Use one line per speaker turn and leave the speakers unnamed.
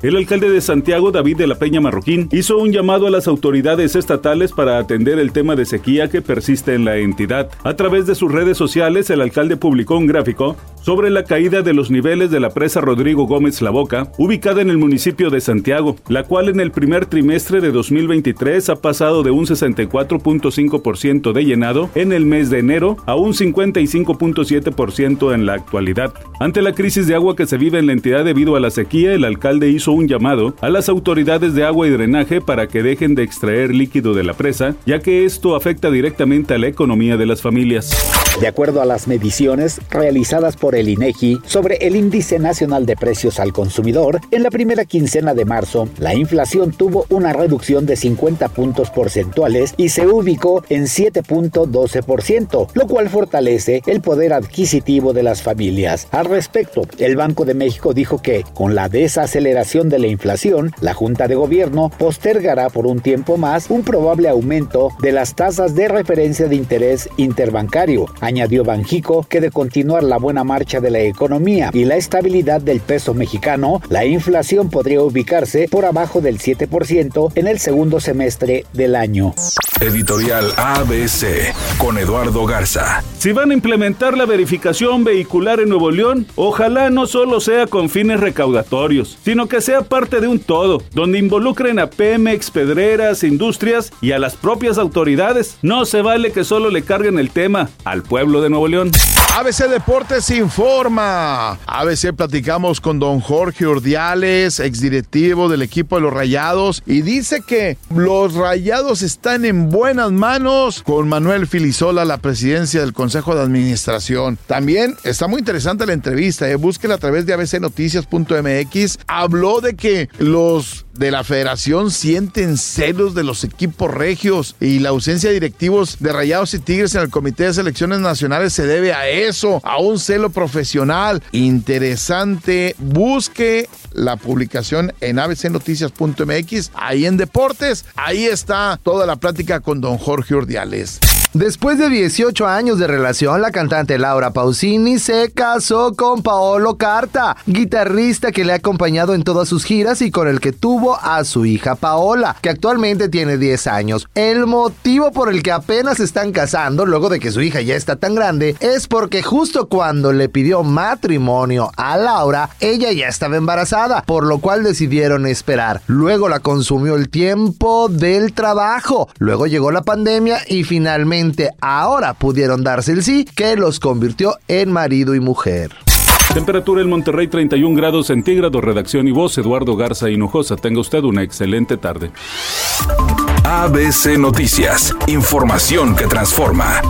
El alcalde de Santiago, David de la Peña Marroquín, hizo un llamado a las autoridades estatales para atender el tema de sequía que persiste en la entidad. A través de sus redes sociales, el alcalde publicó un gráfico sobre la caída de los niveles de la presa Rodrigo Gómez La Boca, ubicada en el municipio de Santiago, la cual en el primer trimestre de 2023 ha pasado de un 64.5% de llenado en el mes de enero a un 55.7% en la actualidad. Ante la crisis de agua que se vive en la entidad debido a la sequía, el alcalde hizo un llamado a las autoridades de agua y drenaje para que dejen de extraer líquido de la presa, ya que esto afecta directamente a la economía de las familias.
De acuerdo a las mediciones realizadas por el INEGI sobre el Índice Nacional de Precios al Consumidor, en la primera quincena de marzo, la inflación tuvo una reducción de 50 puntos porcentuales y se ubicó en 7.12%, lo cual fortalece el poder adquisitivo de las familias. Al respecto, el Banco de México dijo que, con la desaceleración de la inflación, la Junta de Gobierno postergará por un tiempo más un probable aumento de las tasas de referencia de interés interbancario Añadió Banjico que de continuar la buena marcha de la economía y la estabilidad del peso mexicano, la inflación podría ubicarse por abajo del 7% en el segundo semestre del año.
Editorial ABC con Eduardo Garza.
Si van a implementar la verificación vehicular en Nuevo León, ojalá no solo sea con fines recaudatorios, sino que sea parte de un todo, donde involucren a Pemex, Pedreras, industrias y a las propias autoridades. No se vale que solo le carguen el tema al pueblo de Nuevo León.
ABC Deportes informa. ABC platicamos con don Jorge Ordiales, exdirectivo del equipo de los Rayados, y dice que los Rayados están en buenas manos con Manuel Filisola, la presidencia del Consejo de Administración. También está muy interesante la entrevista, eh. búsquela a través de abcnoticias.mx. Habló de que los de la federación sienten celos de los equipos regios y la ausencia de directivos de Rayados y Tigres en el Comité de Selecciones Nacionales se debe a eso, a un celo profesional. Interesante. Busque la publicación en abcnoticias.mx, ahí en Deportes. Ahí está toda la plática con don Jorge Urdiales.
Después de 18 años de relación, la cantante Laura Pausini se casó con Paolo Carta, guitarrista que le ha acompañado en todas sus giras y con el que tuvo a su hija Paola, que actualmente tiene 10 años. El motivo por el que apenas están casando, luego de que su hija ya está tan grande, es porque justo cuando le pidió matrimonio a Laura, ella ya estaba embarazada, por lo cual decidieron esperar. Luego la consumió el tiempo del trabajo, luego llegó la pandemia y finalmente ahora pudieron darse el sí que los convirtió en marido y mujer.
Temperatura en Monterrey 31 grados centígrados, redacción y voz Eduardo Garza Hinojosa. Tenga usted una excelente tarde.
ABC Noticias, información que transforma.